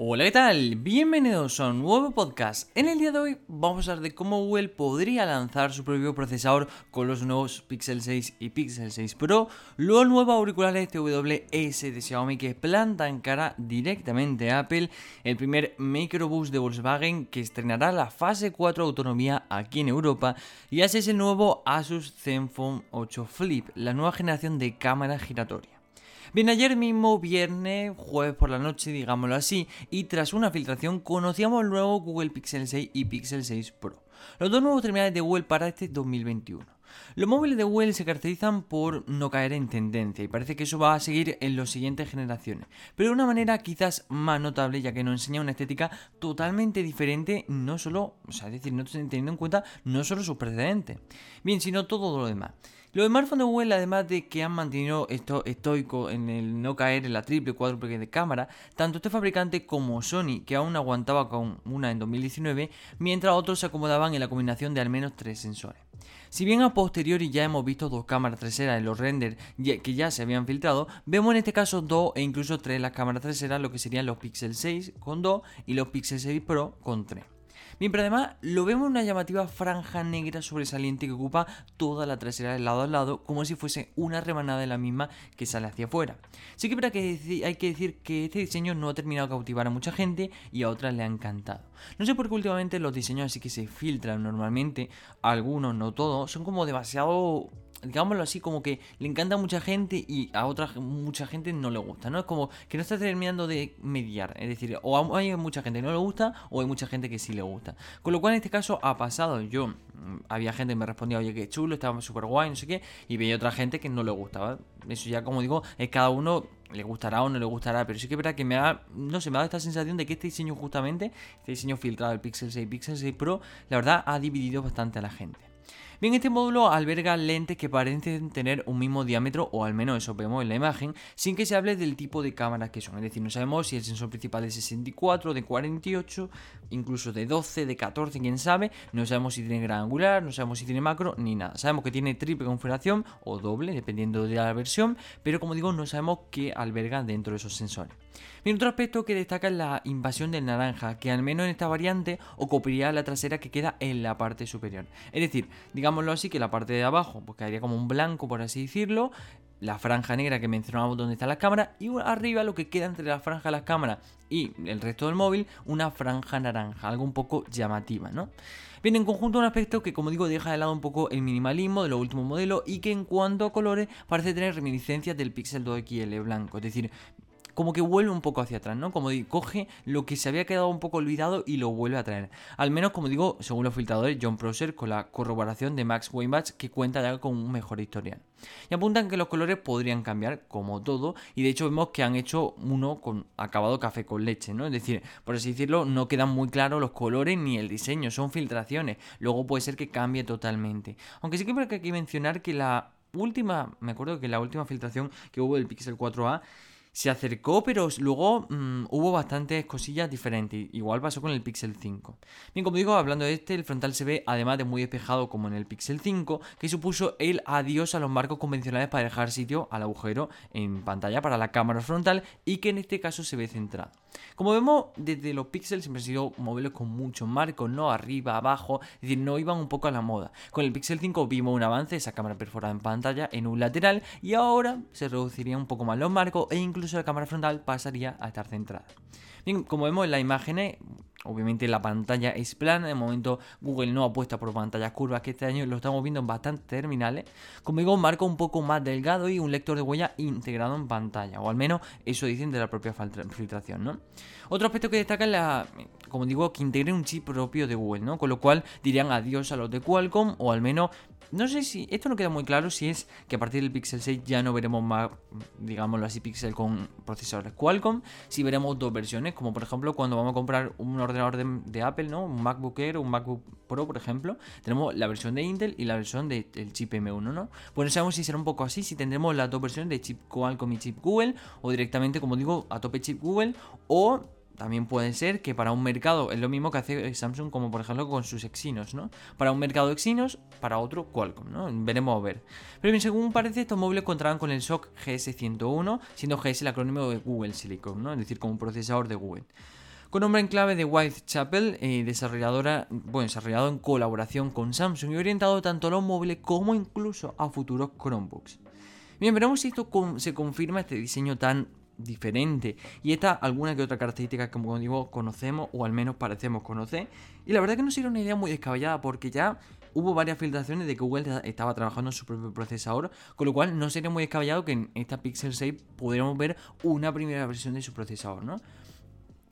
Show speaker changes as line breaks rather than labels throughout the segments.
Hola, ¿qué tal? Bienvenidos a un nuevo podcast. En el día de hoy vamos a hablar de cómo Google podría lanzar su propio procesador con los nuevos Pixel 6 y Pixel 6 Pro, los nuevos auriculares TWS de Xiaomi que plantan cara directamente a Apple, el primer microbus de Volkswagen que estrenará la fase 4 de autonomía aquí en Europa y así es el nuevo Asus Zenfone 8 Flip, la nueva generación de cámara giratoria. Bien, ayer mismo, viernes, jueves por la noche, digámoslo así, y tras una filtración conocíamos el nuevo Google Pixel 6 y Pixel 6 Pro, los dos nuevos terminales de Google para este 2021. Los móviles de Google se caracterizan por no caer en tendencia y parece que eso va a seguir en las siguientes generaciones, pero de una manera quizás más notable ya que nos enseña una estética totalmente diferente, no solo, o sea, es decir, no teniendo en cuenta no solo sus precedentes, bien, sino todo lo demás. Los smartphones de Google, además de que han mantenido esto estoico en el no caer en la triple cuádruple de cámara, tanto este fabricante como Sony, que aún aguantaba con una en 2019, mientras otros se acomodaban en la combinación de al menos tres sensores. Si bien a posteriori ya hemos visto dos cámaras traseras en los renders que ya se habían filtrado, vemos en este caso dos e incluso tres las cámaras traseras, lo que serían los Pixel 6 con 2 y los Pixel 6 Pro con 3. Bien, pero además lo vemos en una llamativa franja negra sobresaliente que ocupa toda la trasera de lado a lado, como si fuese una remanada de la misma que sale hacia afuera. Sí que, que hay que decir que este diseño no ha terminado de cautivar a mucha gente y a otras le ha encantado. No sé por qué últimamente los diseños así que se filtran normalmente, algunos, no todos, son como demasiado digámoslo así, como que le encanta a mucha gente y a otra mucha gente no le gusta, ¿no? Es como que no está terminando de mediar, es decir, o hay mucha gente que no le gusta o hay mucha gente que sí le gusta. Con lo cual en este caso ha pasado, yo, mm, había gente que me respondía, oye, qué chulo, estaba súper guay, no sé qué, y veía otra gente que no le gustaba. Eso ya, como digo, es cada uno le gustará o no le gustará, pero sí que es verdad que me da, no sé, me da esta sensación de que este diseño justamente, este diseño filtrado del Pixel 6 Pixel 6 Pro, la verdad ha dividido bastante a la gente. Bien, este módulo alberga lentes que parecen tener un mismo diámetro, o al menos eso vemos en la imagen, sin que se hable del tipo de cámaras que son. Es decir, no sabemos si el sensor principal es de 64, de 48, incluso de 12, de 14, quién sabe. No sabemos si tiene gran angular, no sabemos si tiene macro, ni nada. Sabemos que tiene triple configuración o doble, dependiendo de la versión, pero como digo, no sabemos qué alberga dentro de esos sensores. Bien, otro aspecto que destaca es la invasión del naranja, que al menos en esta variante ocuparía la trasera que queda en la parte superior. Es decir, digámoslo así, que la parte de abajo pues quedaría como un blanco, por así decirlo, la franja negra que mencionábamos donde está la cámara y arriba lo que queda entre la franja de las cámaras y el resto del móvil, una franja naranja, algo un poco llamativa, ¿no? Bien, en conjunto un aspecto que como digo deja de lado un poco el minimalismo de los últimos modelos y que en cuanto a colores parece tener reminiscencias del Pixel 2 XL blanco, es decir, como que vuelve un poco hacia atrás, ¿no? Como coge lo que se había quedado un poco olvidado y lo vuelve a traer. Al menos, como digo, según los filtradores, John Prosser con la corroboración de Max Weinbach que cuenta ya con un mejor historial. Y apuntan que los colores podrían cambiar, como todo, y de hecho vemos que han hecho uno con acabado café con leche, ¿no? Es decir, por así decirlo, no quedan muy claros los colores ni el diseño, son filtraciones. Luego puede ser que cambie totalmente. Aunque sí que hay que mencionar que la última, me acuerdo que la última filtración que hubo del Pixel 4a se acercó, pero luego mm, hubo bastantes cosillas diferentes. Igual pasó con el Pixel 5. Bien, como digo, hablando de este, el frontal se ve además de muy despejado como en el Pixel 5, que supuso el adiós a los marcos convencionales para dejar sitio al agujero en pantalla para la cámara frontal y que en este caso se ve centrado. Como vemos, desde los Pixels siempre han sido modelos con muchos marcos, ¿no? Arriba, abajo, es decir, no iban un poco a la moda. Con el Pixel 5 vimos un avance, esa cámara perforada en pantalla en un lateral y ahora se reduciría un poco más los marcos e incluso la cámara frontal pasaría a estar centrada. Bien, como vemos en las imágenes, obviamente la pantalla es plana, de momento Google no apuesta por pantallas curvas, que este año lo estamos viendo en bastantes terminales. Como digo, un marco un poco más delgado y un lector de huella integrado en pantalla, o al menos eso dicen de la propia filtración, ¿no? Otro aspecto que destaca es la, como digo, que integre un chip propio de Google, ¿no? Con lo cual dirían adiós a los de Qualcomm, o al menos no sé si, esto no queda muy claro si es que a partir del Pixel 6 ya no veremos más, digámoslo así, Pixel con procesadores Qualcomm, si veremos dos versiones, como por ejemplo cuando vamos a comprar un ordenador de, Apple, ¿no? Un MacBook Air o un MacBook Pro, por ejemplo, tenemos la versión de Intel y la versión del chip M1, ¿no? Pues no sabemos si será un poco así, si tendremos las dos versiones de chip Qualcomm y chip Google, o directamente, como digo, a tope chip Google, o también puede ser que para un mercado es lo mismo que hace Samsung como por ejemplo con sus Exynos, ¿no? Para un mercado Exynos, para otro Qualcomm, ¿no? Veremos a ver. Pero bien, según parece, estos móviles contarán con el SOC GS101, siendo GS el acrónimo de Google Silicon, ¿no? Es decir, como un procesador de Google. con nombre en clave de Whitechapel, eh, desarrolladora, bueno, desarrollado en colaboración con Samsung y orientado tanto a los móviles como incluso a futuros Chromebooks. Bien, veremos si esto se confirma este diseño tan diferente y esta alguna que otra característica que como digo conocemos o al menos parecemos conocer y la verdad que no sería una idea muy descabellada porque ya hubo varias filtraciones de que Google estaba trabajando en su propio procesador, con lo cual no sería muy descabellado que en esta Pixel 6 pudiéramos ver una primera versión de su procesador, ¿no?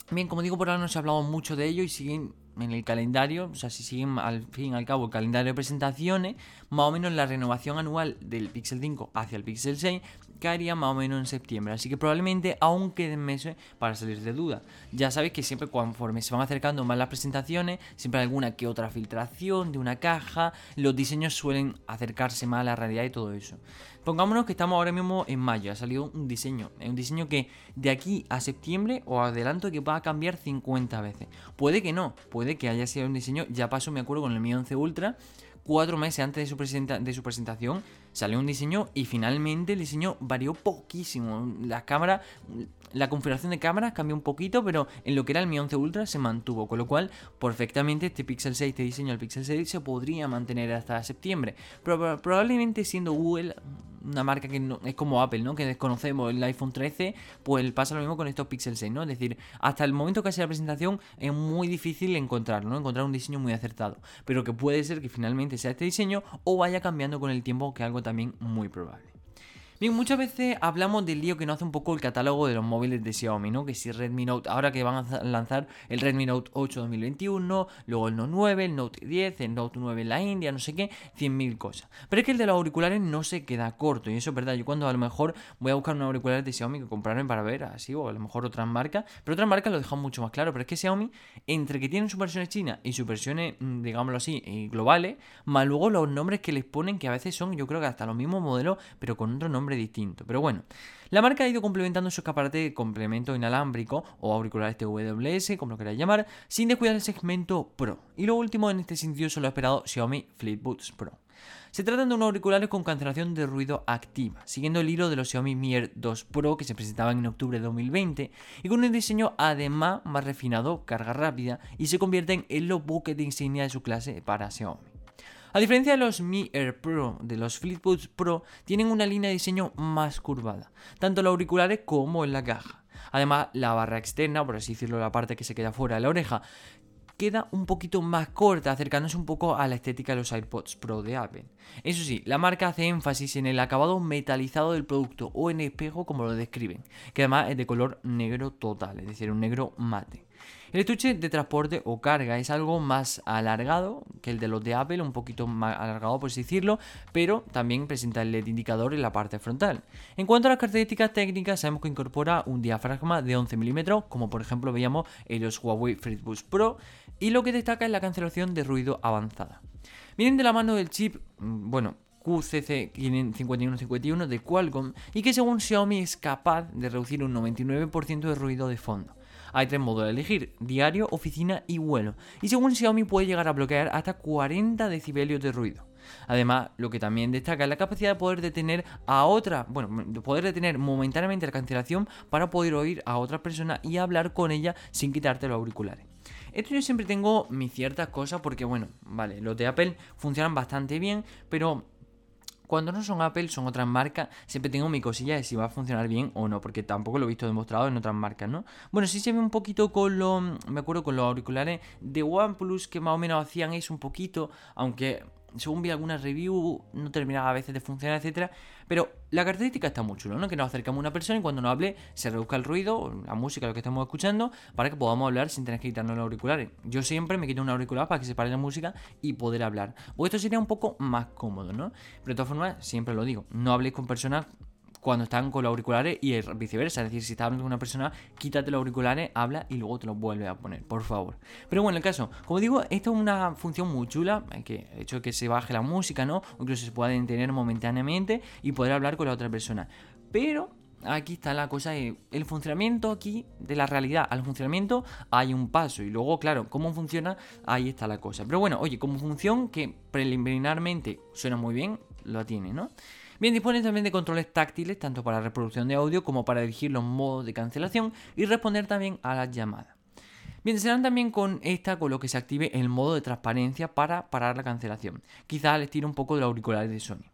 Bien, como digo, por ahora no se ha hablado mucho de ello y siguen en el calendario, o sea, si siguen al fin y al cabo el calendario de presentaciones, más o menos la renovación anual del Pixel 5 hacia el Pixel 6 caería más o menos en septiembre. Así que probablemente aún queden meses para salir de duda. Ya sabéis que siempre conforme se van acercando más las presentaciones, siempre hay alguna que otra filtración de una caja, los diseños suelen acercarse más a la realidad y todo eso. Pongámonos que estamos ahora mismo en mayo, ha salido un diseño, un diseño que de aquí a septiembre o adelanto que va a cambiar 50 veces. Puede que no, puede que haya sido un diseño, ya pasó me acuerdo con el Mi 11 Ultra, cuatro meses antes de su presentación salió un diseño y finalmente el diseño varió poquísimo. Las cámaras, la configuración de cámaras cambió un poquito, pero en lo que era el Mi 11 Ultra se mantuvo, con lo cual perfectamente este Pixel 6, este diseño del Pixel 6 se podría mantener hasta septiembre. Pero probablemente siendo Google una marca que no, es como Apple, ¿no? Que desconocemos el iPhone 13, pues pasa lo mismo con estos Pixel 6, ¿no? Es decir, hasta el momento que hace la presentación es muy difícil encontrarlo, ¿no? Encontrar un diseño muy acertado, pero que puede ser que finalmente sea este diseño o vaya cambiando con el tiempo, que algo también muy probable. Bien, muchas veces hablamos del lío que nos hace un poco el catálogo de los móviles de Xiaomi, ¿no? Que si Redmi Note, ahora que van a lanzar el Redmi Note 8 2021, luego el Note 9, el Note 10, el Note 9 en la India, no sé qué, 100.000 cosas. Pero es que el de los auriculares no se queda corto, y eso es verdad. Yo cuando a lo mejor voy a buscar unos auriculares de Xiaomi que comprarme para ver, así, o a lo mejor otras marcas, pero otras marcas lo dejan mucho más claro. Pero es que Xiaomi, entre que tienen sus versiones chinas y sus versiones, mm, digámoslo así, eh, globales, más luego los nombres que les ponen, que a veces son, yo creo que hasta los mismos modelos, pero con otro nombre distinto. Pero bueno, la marca ha ido complementando su escaparate de complemento inalámbrico o auriculares TWS, como lo queráis llamar, sin descuidar el segmento Pro. Y lo último en este sentido son lo esperado Xiaomi Flip Pro. Se tratan de unos auriculares con cancelación de ruido activa, siguiendo el hilo de los Xiaomi Mi Air 2 Pro que se presentaban en octubre de 2020 y con un diseño además más refinado, carga rápida y se convierten en los buques de insignia de su clase para Xiaomi. A diferencia de los Mi Air Pro, de los Flipbuds Pro, tienen una línea de diseño más curvada, tanto en los auriculares como en la caja. Además, la barra externa, por así decirlo, la parte que se queda fuera de la oreja, queda un poquito más corta, acercándose un poco a la estética de los AirPods Pro de Apple. Eso sí, la marca hace énfasis en el acabado metalizado del producto o en espejo como lo describen, que además es de color negro total, es decir, un negro mate. El estuche de transporte o carga es algo más alargado que el de los de Apple, un poquito más alargado por así decirlo, pero también presenta el LED indicador en la parte frontal. En cuanto a las características técnicas, sabemos que incorpora un diafragma de 11 mm, como por ejemplo veíamos en los Huawei FreeBuds Pro, y lo que destaca es la cancelación de ruido avanzada. Vienen de la mano del chip, mm, bueno, QCC5151 de Qualcomm y que según Xiaomi es capaz de reducir un 99% de ruido de fondo. Hay tres modos de elegir, diario, oficina y vuelo. Y según Xiaomi puede llegar a bloquear hasta 40 decibelios de ruido. Además, lo que también destaca es la capacidad de poder detener a otra, bueno, de poder detener momentáneamente la cancelación para poder oír a otra persona y hablar con ella sin quitarte los auriculares. Esto yo siempre tengo mis ciertas cosas porque, bueno, vale, los de Apple funcionan bastante bien, pero cuando no son Apple, son otras marcas, siempre tengo mi cosilla de si va a funcionar bien o no, porque tampoco lo he visto demostrado en otras marcas, ¿no? Bueno, sí se ve un poquito con los, me acuerdo con los auriculares de OnePlus que más o menos hacían eso un poquito, aunque según vi algunas reviews, no terminaba a veces de funcionar, etcétera. Pero la característica está muy chulo, ¿no? Que nos acercamos a una persona y cuando nos hable se reduzca el ruido, la música, lo que estamos escuchando, para que podamos hablar sin tener que quitarnos los auriculares. Yo siempre me quito un auricular para que se pare la música y poder hablar. Pues esto sería un poco más cómodo, ¿no? Pero de todas formas, siempre lo digo, no habléis con personas cuando están con los auriculares y viceversa. Es decir, si estás hablando con una persona, quítate los auriculares, habla y luego te los vuelve a poner, por favor. Pero bueno, el caso, como digo, esto es una función muy chula, que el hecho de que se baje la música, ¿no? O incluso se pueda detener momentáneamente y poder hablar con la otra persona. Pero aquí está la cosa de el funcionamiento aquí de la realidad al funcionamiento hay un paso y luego claro cómo funciona ahí está la cosa pero bueno oye como función que preliminarmente suena muy bien lo tiene no Bien, dispone también de controles táctiles, tanto para reproducción de audio como para elegir los modos de cancelación y responder también a las llamadas. Bien, serán también con esta con lo que se active el modo de transparencia para parar la cancelación. Quizás al estilo un poco de los auriculares de Sony.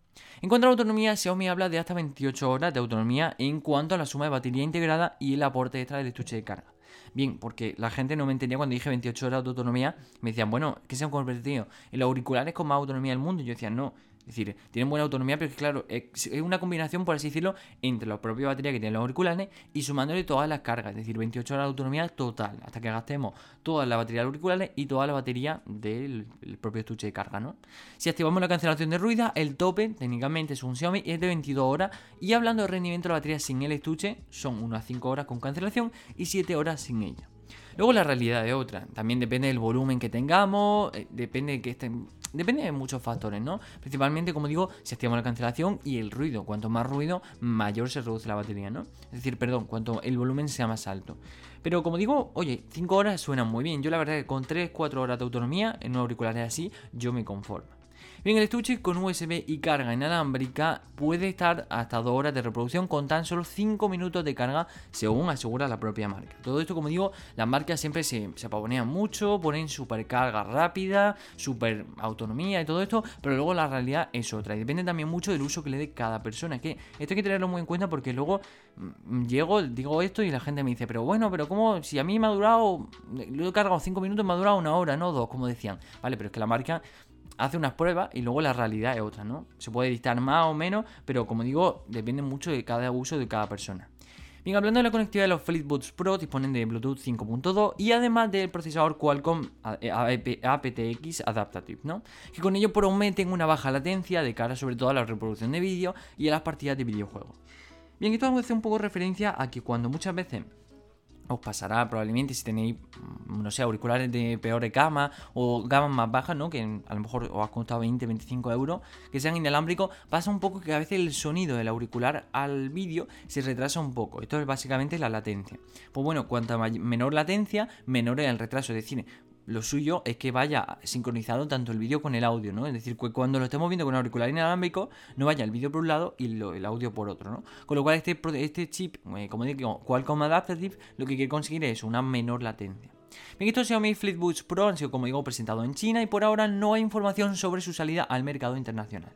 En cuanto a la autonomía, Xiaomi habla de hasta 28 horas de autonomía en cuanto a la suma de batería integrada y el aporte extra del estuche de carga. Bien, porque la gente no me entendía cuando dije 28 horas de autonomía. Me decían, bueno, ¿qué se han convertido? ¿En los auriculares con más autonomía del mundo? Y yo decía, no, es decir, tienen buena autonomía, pero es claro, es una combinación, por así decirlo, entre la propia batería que tienen los auriculares y sumándole todas las cargas, es decir, 28 horas de autonomía total, hasta que gastemos toda la batería de los auriculares y toda la batería del propio estuche de carga, ¿no? Si activamos la cancelación de ruido, el tope, técnicamente, es un Xiaomi, es de 22 horas. Y hablando de rendimiento de la batería sin el estuche, son unas 5 horas con cancelación y 7 horas sin ella. Luego la realidad es otra. También depende del volumen que tengamos, eh, depende de que estén Depende de muchos factores, ¿no? Principalmente, como digo, si activamos la cancelación y el ruido. Cuanto más ruido, mayor se reduce la batería, ¿no? Es decir, perdón, cuanto el volumen sea más alto. Pero como digo, oye, 5 horas suenan muy bien. Yo la verdad que con 3-4 horas de autonomía en un auricular así, yo me conformo. Bien, el estuche con USB y carga inalámbrica puede estar hasta 2 horas de reproducción con tan solo 5 minutos de carga, según asegura la propia marca. Todo esto, como digo, las marcas siempre se, se pavonean mucho, ponen super carga rápida, super autonomía y todo esto, pero luego la realidad es otra. Y depende también mucho del uso que le dé cada persona. Que esto hay que tenerlo muy en cuenta porque luego mm, llego, digo esto y la gente me dice, pero bueno, pero ¿cómo? Si a mí me ha durado, lo he cargado 5 minutos, me ha durado una hora, no dos, como decían. Vale, pero es que la marca hace unas pruebas y luego la realidad es otra, ¿no? Se puede dictar más o menos, pero como digo, depende mucho de cada uso de cada persona. Bien, hablando de la conectividad, los Flipboots Pro disponen de Bluetooth 5.2 y además del procesador Qualcomm aptX Adaptative, ¿no? Que con ello prometen una baja latencia de cara sobre todo a la reproducción de vídeo y a las partidas de videojuegos. Bien, esto hace un poco referencia a que cuando muchas veces os pasará probablemente si tenéis, mm, no sé, auriculares de peor gama o gamas más bajas, ¿no? Que a lo mejor os ha costado 20, 25 euros, que sean inalámbricos, pasa un poco que a veces el sonido del auricular al vídeo se retrasa un poco. Esto es básicamente la latencia. Pues bueno, cuanta menor latencia, menor es el retraso. Es decir, lo suyo es que vaya sincronizado tanto el vídeo con el audio, ¿no? Es decir, que cuando lo estemos viendo con auricular inalámbrico, no vaya el vídeo por un lado y el audio por otro, ¿no? Con lo cual este, este chip, eh, como digo, Qualcomm Adaptative, lo que quiere conseguir es una menor latencia. Bien, estos Xiaomi Flipboots Pro han sido, como digo, presentados en China y por ahora no hay información sobre su salida al mercado internacional.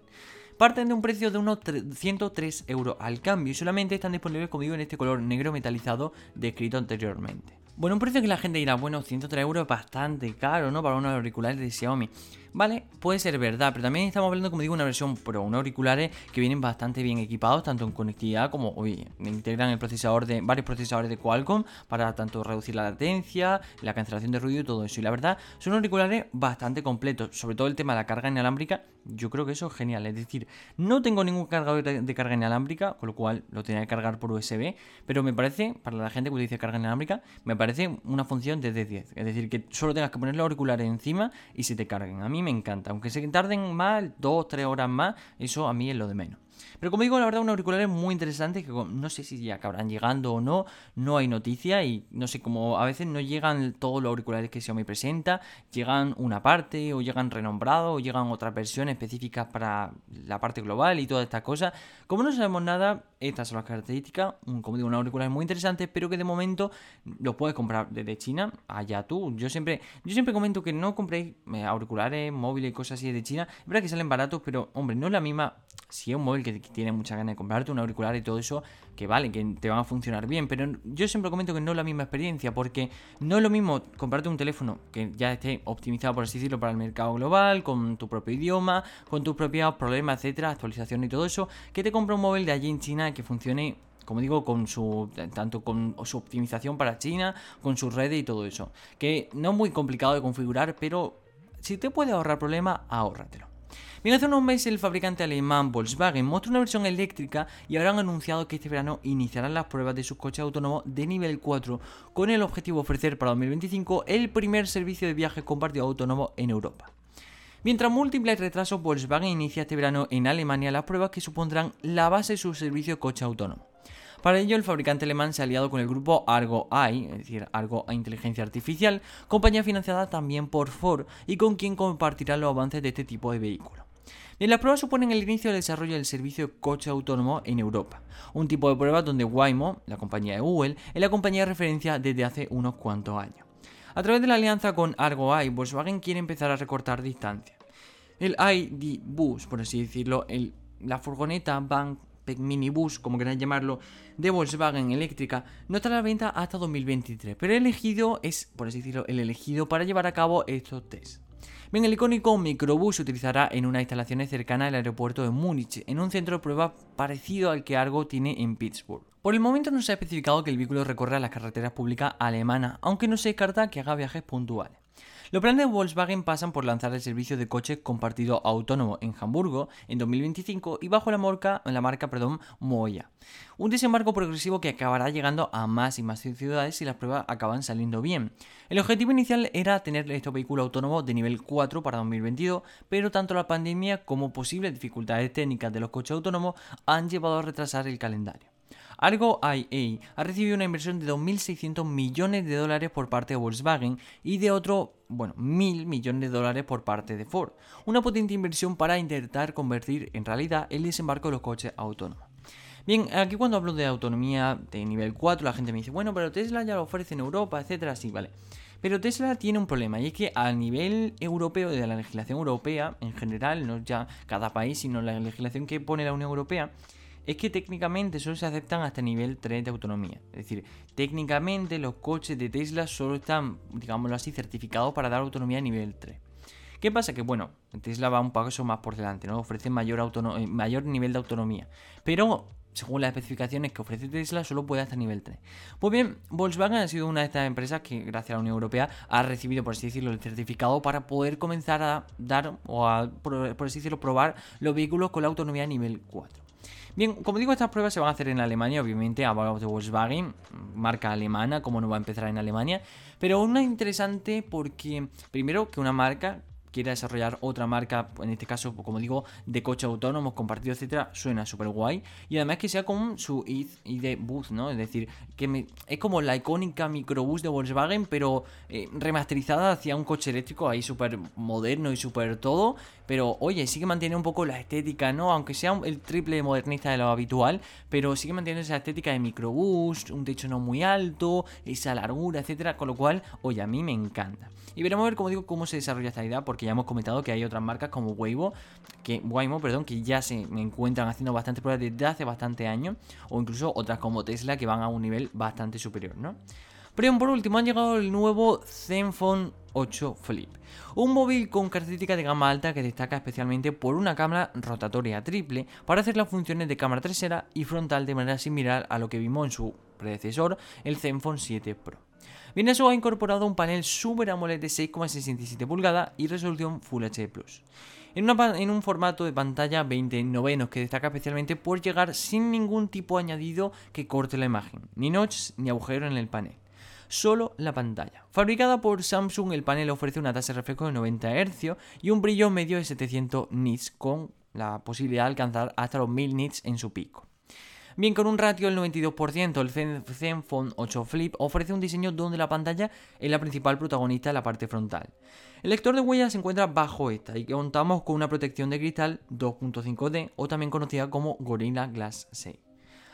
Parten de un precio de unos 103 euros al cambio y solamente están disponibles, como digo, en este color negro metalizado descrito anteriormente. Bueno, un precio que la gente dirá, bueno, 103 euros es bastante caro, ¿no? Para unos auriculares de Xiaomi. Vale, puede ser verdad, pero también estamos hablando, como digo, una versión Pro, unos auriculares que vienen bastante bien equipados, tanto en conectividad como, oye, integran el procesador de varios procesadores de Qualcomm para tanto reducir la latencia, la cancelación de ruido y todo eso. Y la verdad, son auriculares bastante completos, sobre todo el tema de la carga inalámbrica, yo creo que eso es genial. Es decir, no tengo ningún cargador de carga inalámbrica, con lo cual lo tenía que cargar por USB, pero me parece, para la gente que utiliza carga inalámbrica, me parece una función de D10. Es decir, que solo tengas que poner los auriculares encima y se te carguen. A mí me encanta. Aunque se tarden más, dos, tres horas más, eso a mí es lo de menos. Pero como digo, la verdad, un auricular es muy interesante que no sé si ya acabarán llegando o no, no hay noticia y no sé, como a veces no llegan todos los auriculares que Xiaomi presenta, llegan una parte o llegan renombrados o llegan otras versiones específicas para la parte global y todas estas cosas. Como no sabemos nada, estas son las características, como digo, un auricular muy interesante, pero que de momento los puedes comprar desde China, allá tú. Yo siempre, yo siempre comento que no compréis eh, auriculares, móviles cosas así de China. Es verdad que salen baratos, pero hombre, no es la misma si es un móvil que tiene mucha ganas de comprarte un auricular y todo eso, que vale, que te van a funcionar bien. Pero yo siempre comento que no es la misma experiencia, porque no es lo mismo comprarte un teléfono que ya esté optimizado, por así decirlo, para el mercado global, con tu propio idioma, con tus propios problemas, etcétera, actualización y todo eso, que te compra un móvil de allí en China que funcione como digo, con su tanto con su optimización para China, con sus redes y todo eso. Que no es muy complicado de configurar, pero si te puede ahorrar problemas, ahórratelo. Bien, hace unos meses el fabricante alemán Volkswagen mostró una versión eléctrica y ahora han anunciado que este verano iniciarán las pruebas de sus coches autónomos de nivel 4 con el objetivo de ofrecer para 2025 el primer servicio de viaje compartido autónomo en Europa. Mientras múltiples retrasos, Volkswagen inicia este verano en Alemania las pruebas que supondrán la base de su servicio coche autónomo. Para ello, el fabricante alemán se ha aliado con el grupo Argo AI, es decir, Argo Inteligencia Artificial, compañía financiada también por Ford y con quien compartirá los avances de este tipo de vehículo. En las pruebas suponen el inicio del desarrollo del servicio coche autónomo en Europa, un tipo de prueba donde Waymo, la compañía de Google, es la compañía de referencia desde hace unos cuantos años. A través de la alianza con Argo AI, Volkswagen quiere empezar a recortar distancia. El ID Bus, por así decirlo, la furgoneta van minibus, como queráis llamarlo, de Volkswagen eléctrica, no estará a la venta hasta 2023, pero el elegido es, por así decirlo, el elegido para llevar a cabo estos tests. Bien, el icónico microbús se utilizará en unas instalaciones cercanas al aeropuerto de Múnich, en un centro de prueba parecido al que Argo tiene en Pittsburgh. Por el momento no se ha especificado que el vehículo recorra las carreteras públicas alemanas, aunque no se descarta que haga viajes puntuales. Los planes de Volkswagen pasan por lanzar el servicio de coche compartido autónomo en Hamburgo en 2025 y bajo la marca, la marca perdón, Moya. Un desembarco progresivo que acabará llegando a más y más ciudades si las pruebas acaban saliendo bien. El objetivo inicial era tener este vehículo autónomo de nivel 4 para 2022, pero tanto la pandemia como posibles dificultades técnicas de los coches autónomos han llevado a retrasar el calendario. Argo IA ha recibido una inversión de 2.600 millones de dólares por parte de Volkswagen y de otro, bueno, 1.000 millones de dólares por parte de Ford. Una potente inversión para intentar convertir en realidad el desembarco de los coches autónomos. Bien, aquí cuando hablo de autonomía de nivel 4, la gente me dice, bueno, pero Tesla ya lo ofrece en Europa, etcétera, sí, vale. Pero Tesla tiene un problema y es que a nivel europeo, de la legislación europea en general, no ya cada país, sino la legislación que pone la Unión Europea, es que técnicamente solo se aceptan hasta nivel 3 de autonomía. Es decir, técnicamente los coches de Tesla solo están, digámoslo así, certificados para dar autonomía a nivel 3. ¿Qué pasa? Que bueno, Tesla va un paso más por delante, ¿no? Ofrece mayor, eh, mayor nivel de autonomía. Pero según las especificaciones que ofrece Tesla, solo puede hasta nivel 3. Pues bien, Volkswagen ha sido una de estas empresas que, gracias a la Unión Europea, ha recibido, por así decirlo, el certificado para poder comenzar a dar o a, por así decirlo, probar los vehículos con la autonomía nivel 4. Bien, como digo, estas pruebas se van a hacer en Alemania, obviamente, hablamos de Volkswagen, marca alemana, como no va a empezar en Alemania, pero una interesante porque, primero, que una marca quiera desarrollar otra marca, en este caso, como digo, de coche autónomos, compartido, etcétera, suena súper guay. Y además que sea como su ID Booth, ¿no? Es decir, que es como la icónica microbús de Volkswagen, pero eh, remasterizada hacia un coche eléctrico ahí súper moderno y súper todo. Pero oye, sí que mantiene un poco la estética, ¿no? Aunque sea el triple modernista de lo habitual, pero sigue manteniendo esa estética de microbús, un techo no muy alto, esa largura, etcétera. Con lo cual, oye, a mí me encanta. Y veremos a ver, como digo, cómo se desarrolla esta idea, porque ya hemos comentado que hay otras marcas como Waymo, que, Waymo, perdón, que ya se encuentran haciendo bastantes pruebas desde hace bastante años, o incluso otras como Tesla que van a un nivel bastante superior, ¿no? Pero por último han llegado el nuevo Zenfone 8 Flip, un móvil con características de gama alta que destaca especialmente por una cámara rotatoria triple para hacer las funciones de cámara trasera y frontal de manera similar a lo que vimos en su predecesor, el Zenfone 7 Pro. Eso ha incorporado un panel Super AMOLED de 6,67 pulgadas y resolución Full HD Plus. En, en, un formato de pantalla 20 novenos que destaca especialmente por llegar sin ningún tipo añadido que corte la imagen, ni notch ni agujero en el panel. Solo la pantalla. Fabricada por Samsung, el panel ofrece una tasa de reflejo de 90 Hz y un brillo medio de 700 nits con la posibilidad de alcanzar hasta los 1000 nits en su pico. Bien, con un ratio del 92%, el Zenfone 8 Flip ofrece un diseño donde la pantalla es la principal protagonista de la parte frontal. El lector de huellas se encuentra bajo esta y contamos con una protección de cristal 2.5D o también conocida como Gorilla Glass 6.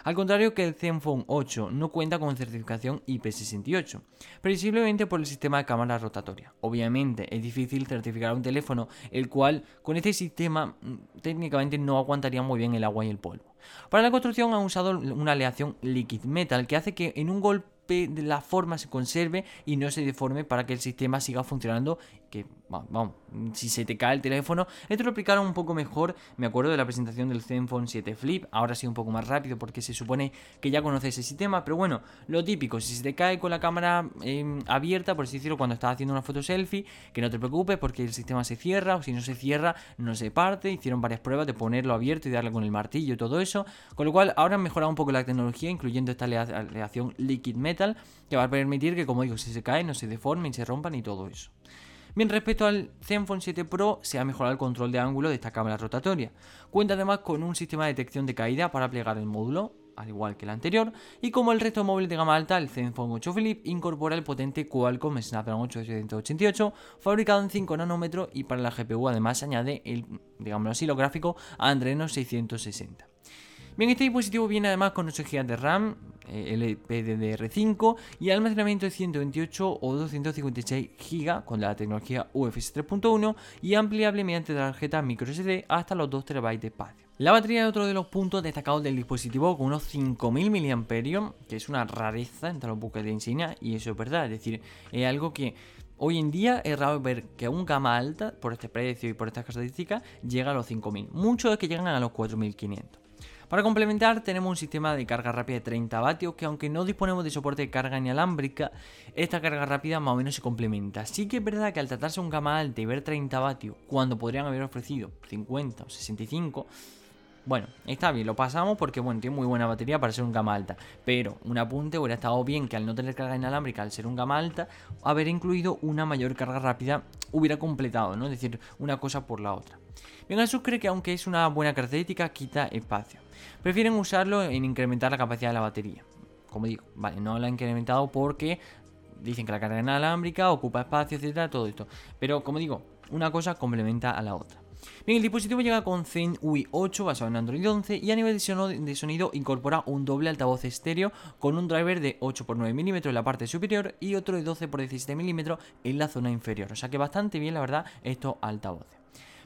Al contrario que el Zenfone 8 no cuenta con certificación IP68, previsiblemente por el sistema de cámara rotatoria. Obviamente es difícil certificar un teléfono el cual con este sistema mm, técnicamente no aguantaría muy bien el agua y el polvo. Para la construcción han usado una aleación liquid metal que hace que en un golpe de la forma se conserve y no se deforme para que el sistema siga funcionando que, vamos, si se te cae el teléfono, esto lo explicaron un poco mejor, me acuerdo de la presentación del Zenfone 7 Flip, ahora sí un poco más rápido porque se supone que ya conoces ese sistema, pero bueno, lo típico, si se te cae con la cámara em, abierta, por así decirlo, cuando estás haciendo una foto selfie, que no te preocupes porque el sistema se cierra, o si no se cierra, no se parte, hicieron varias pruebas de ponerlo abierto y darle con el martillo y todo eso, con lo cual ahora han mejorado un poco la tecnología, incluyendo esta aleación Liquid Metal, que va a permitir que, como digo, si se cae, no se deforme y se rompan y todo eso. Bien, respecto al Zenfone 7 Pro, se ha mejorado el control de ángulo de esta cámara rotatoria. Cuenta además con un sistema de detección de caída para plegar el módulo, al igual que el anterior, y como el resto de móviles de gama alta, el Zenfone 8 Flip incorpora el potente Qualcomm Snapdragon 888 fabricado en 5 nanómetros y para la GPU además añade el, digámoslo así, lo gráfico Adreno 660. Bien, este dispositivo viene además con 8 GB de RAM, eh, LPDDR5 y almacenamiento de 128 o 256 GB con la tecnología UFS 3.1 y ampliable mediante tarjeta microSD hasta los 2 TB de espacio. La batería es otro de los puntos destacados del dispositivo con unos 5000 mAh, que es una rareza entre los buques de insignia y eso es verdad, es decir, es algo que Hoy en día es raro ver que un gama alta, por este precio y por estas características, llega a los 5000. Muchos es que llegan a los 4500. Para complementar tenemos un sistema de carga rápida de 30 vatios que aunque no disponemos de soporte de carga inalámbrica, esta carga rápida más o menos se complementa. Sí que es verdad que al tratarse un gama alta y ver 30 vatios cuando podrían haber ofrecido 50 o 65, bueno, está bien, lo pasamos porque bueno, tiene muy buena batería para ser un gama alta. Pero un apunte hubiera estado bien que al no tener carga inalámbrica, al ser un gama alta, haber incluido una mayor carga rápida hubiera completado, ¿no? Es decir, una cosa por la otra. Bien, Asus cree que aunque es una buena característica, quita espacio. Prefieren usarlo en incrementar la capacidad de la batería. Como digo, vale, no la han incrementado porque dicen que la carga inalámbrica ocupa espacio, etcétera, todo esto. Pero como digo, una cosa complementa a la otra. Bien, el dispositivo llega con UI 8 basado en Android 11 y a nivel de sonido incorpora un doble altavoz estéreo con un driver de 8x9 mm en la parte superior y otro de 12x17 mm en la zona inferior. O sea que bastante bien, la verdad, estos altavoces.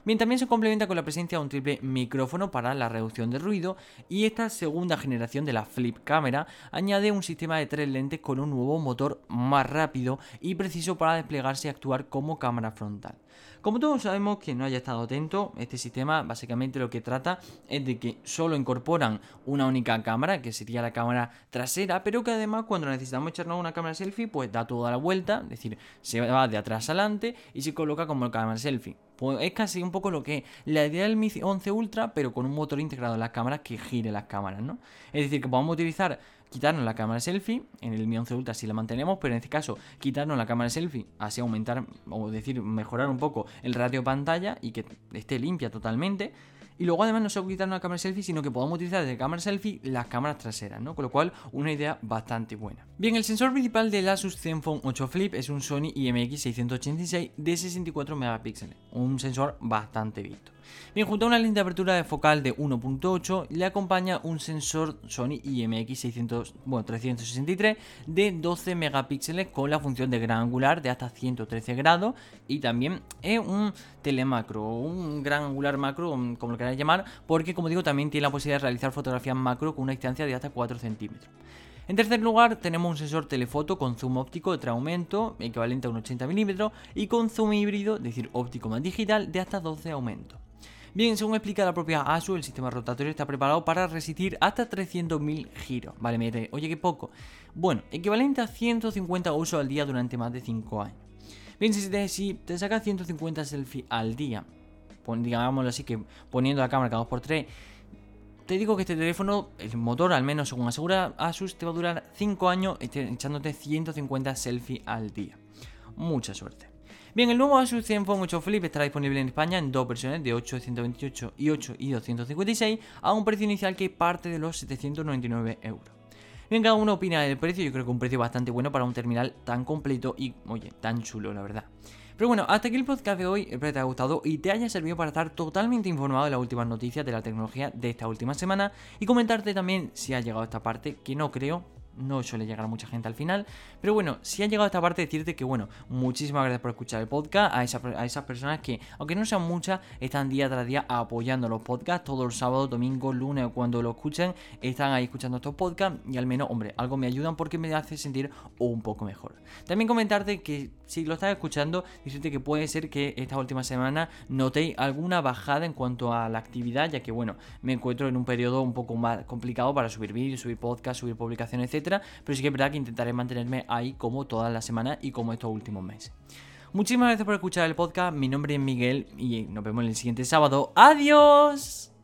Bien, también se complementa con la presencia de un triple micrófono para la reducción de ruido y esta segunda generación de la flip cámara añade un sistema de tres lentes con un nuevo motor más rápido y preciso para desplegarse y actuar como cámara frontal. Como todos sabemos, que no haya estado atento, este sistema básicamente lo que trata es de que solo incorporan una única cámara, que sería la cámara trasera, pero que además cuando necesitamos echarnos una cámara selfie, pues da toda la vuelta, es decir, se va de atrás adelante y se coloca como cámara selfie. Pues es casi un poco lo que la idea del Mi 11 Ultra, pero con un motor integrado en las cámaras que gire las cámaras, ¿no? Es decir, que podamos utilizar, quitarnos la cámara selfie, en el Mi 11 Ultra sí la mantenemos, pero en este caso quitarnos la cámara selfie, así aumentar, o decir, mejorar un poco el ratio pantalla y que esté limpia totalmente. Y luego además no solo quitar una cámara selfie, sino que podamos utilizar desde cámara selfie las cámaras traseras, ¿no? Con lo cual, una idea bastante buena. Bien, el sensor principal del Asus Zenfone 8 Flip es un Sony IMX686 de 64 megapíxeles, un sensor bastante visto. Bien, junto a una lente de apertura focal de 1.8 le acompaña un sensor Sony IMX363 de 12 megapíxeles con la función de gran angular de hasta 113 grados y también es un telemacro, un gran angular macro, como lo queráis llamar, porque como digo también tiene la posibilidad de realizar fotografías macro con una distancia de hasta 4 centímetros. En tercer lugar, tenemos un sensor telefoto con zoom óptico de 3 aumento, equivalente a un 80 mm, y con zoom híbrido, es decir, óptico más digital, de hasta 12 aumentos. Bien, según explica la propia ASU, el sistema rotatorio está preparado para resistir hasta 300.000 giros. Vale, me oye, qué poco. Bueno, equivalente a 150 usos al día durante más de 5 años. Bien, si te, si te sacas 150 selfies al día, digámoslo así, que poniendo la cámara cada 2x3, te digo que este teléfono, el motor, al menos según asegura Asus, te va a durar 5 años echándote 150 selfies al día. Mucha suerte. Bien, el nuevo Asus Zenfone 8 Flip estará disponible en España en dos versiones de 8 128 y 8 y 256 a un precio inicial que parte de los 799 euros. Bien, cada uno opina del precio, yo creo que un precio bastante bueno para un terminal tan completo y, oye, tan chulo, la verdad. Pero bueno, hasta aquí el podcast de hoy, espero que te haya gustado y te haya servido para estar totalmente informado de las últimas noticias de la tecnología de esta última semana y comentarte también si ha llegado a esta parte, que no creo, no suele llegar a mucha gente al final. Pero bueno, si han llegado a esta parte, decirte que bueno, muchísimas gracias por escuchar el podcast, a, a esas personas que, aunque no sean muchas, están día tras día apoyando los podcasts, todos los sábados, domingos, lunes o cuando lo escuchen, están ahí escuchando estos podcasts y al menos, hombre, algo me ayudan porque me hace sentir un poco mejor. También comentarte que si lo estás escuchando, decirte que puede ser que esta última semana notéis alguna bajada en cuanto a la actividad, ya que bueno, me encuentro en un periodo un poco más complicado para subir vídeos, subir podcasts, subir publicaciones, etc pero sí que es verdad que intentaré mantenerme ahí como toda la semana y como estos últimos meses. Muchísimas gracias por escuchar el podcast, mi nombre es Miguel y nos vemos el siguiente sábado. ¡Adiós!